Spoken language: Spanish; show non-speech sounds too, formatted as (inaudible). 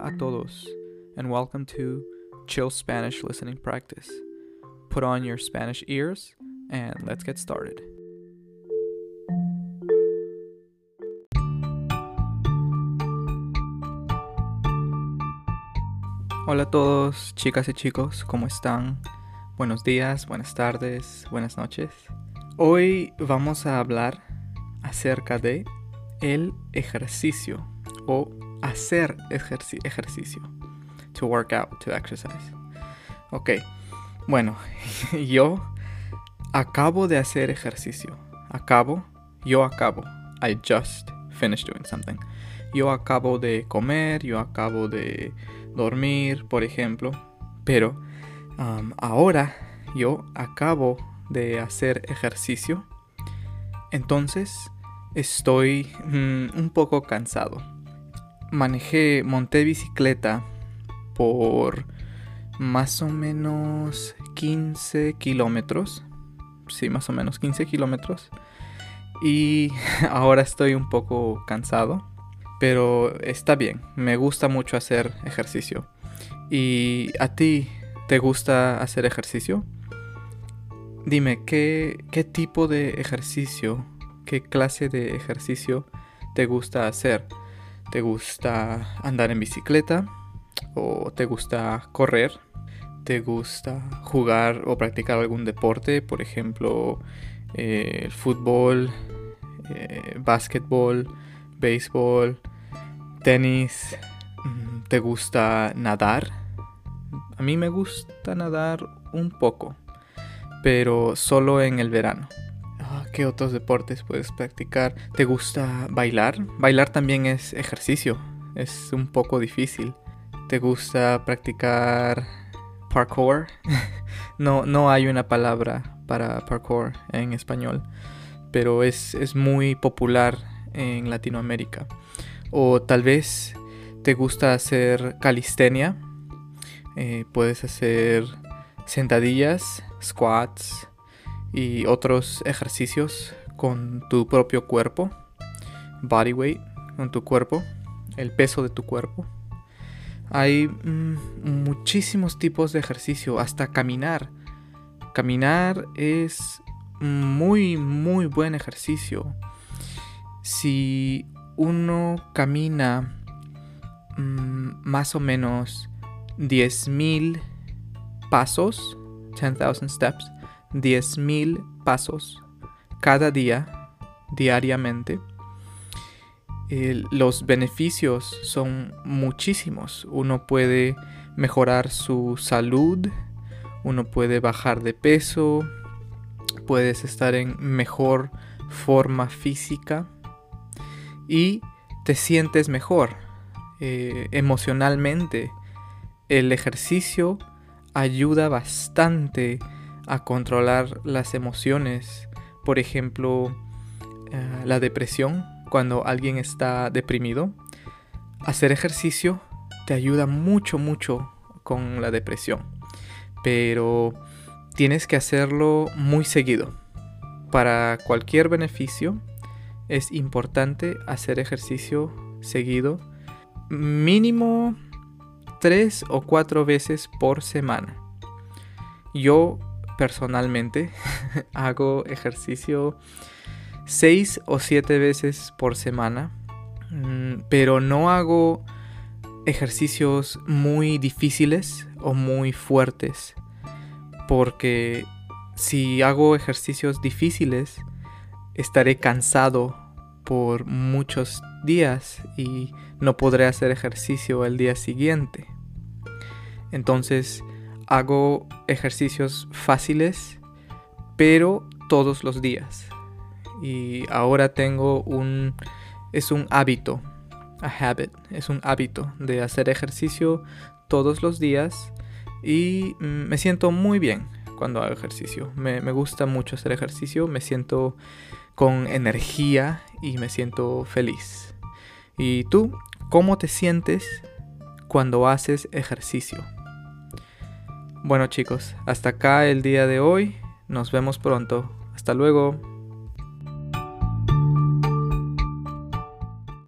A todos, and welcome to Chill Spanish Listening Practice. Put on your Spanish ears, and let's get started. Hola a todos, chicas y chicos, ¿cómo están? Buenos días, buenas tardes, buenas noches. Hoy vamos a hablar acerca de el ejercicio o hacer ejerci ejercicio. To work out, to exercise. Ok, bueno, (laughs) yo acabo de hacer ejercicio. Acabo, yo acabo. I just finished doing something. Yo acabo de comer, yo acabo de dormir, por ejemplo. Pero um, ahora yo acabo de hacer ejercicio. Entonces estoy mm, un poco cansado manejé, monté bicicleta por más o menos 15 kilómetros. Sí, más o menos 15 kilómetros. Y (laughs) ahora estoy un poco cansado. Pero está bien, me gusta mucho hacer ejercicio. ¿Y a ti te gusta hacer ejercicio? Dime, ¿qué, qué tipo de ejercicio, qué clase de ejercicio te gusta hacer? ¿Te gusta andar en bicicleta? ¿O te gusta correr? ¿Te gusta jugar o practicar algún deporte? Por ejemplo, eh, fútbol, eh, básquetbol, béisbol, tenis. Mm, ¿Te gusta nadar? A mí me gusta nadar un poco, pero solo en el verano. ¿Qué otros deportes puedes practicar? ¿Te gusta bailar? Bailar también es ejercicio. Es un poco difícil. ¿Te gusta practicar parkour? (laughs) no, no hay una palabra para parkour en español, pero es, muy popular en Latinoamérica. O tal vez te gusta hacer calistenia. Eh, puedes hacer sentadillas, squats, y otros ejercicios con tu propio cuerpo, body weight, con tu cuerpo, el peso de tu cuerpo. Hay mm, muchísimos tipos de ejercicio, hasta caminar. Caminar es muy, muy buen ejercicio. Si uno camina mm, más o menos 10.000 pasos, 10,000 steps, 10.000 pasos cada día, diariamente, los beneficios son muchísimos. Uno puede mejorar su salud, uno puede bajar de peso, puedes estar en mejor forma física y te sientes mejor eh, emocionalmente. El ejercicio ayuda bastante a controlar las emociones. Por ejemplo, eh, la depresión, cuando alguien está deprimido. Hacer ejercicio te ayuda mucho, mucho con la depresión. Pero tienes que hacerlo muy seguido. Para cualquier beneficio es importante hacer ejercicio seguido. Mínimo tres o cuatro veces por semana. Yo personalmente (laughs) hago ejercicio seis o siete veces por semana, mm, pero no hago ejercicios muy difíciles o muy fuertes, porque si hago ejercicios difíciles, estaré cansado por muchos días y no podré hacer ejercicio el día siguiente. Entonces, hago ejercicios fáciles, pero todos los días. Y ahora tengo un... es un hábito, a habit, es un hábito de hacer ejercicio todos los días y me siento muy bien cuando hago ejercicio. Me, me gusta mucho hacer ejercicio, me siento con energía y me siento feliz. ¿Y tú, cómo te sientes cuando haces ejercicio? Bueno chicos, hasta acá el día de hoy. Nos vemos pronto. Hasta luego.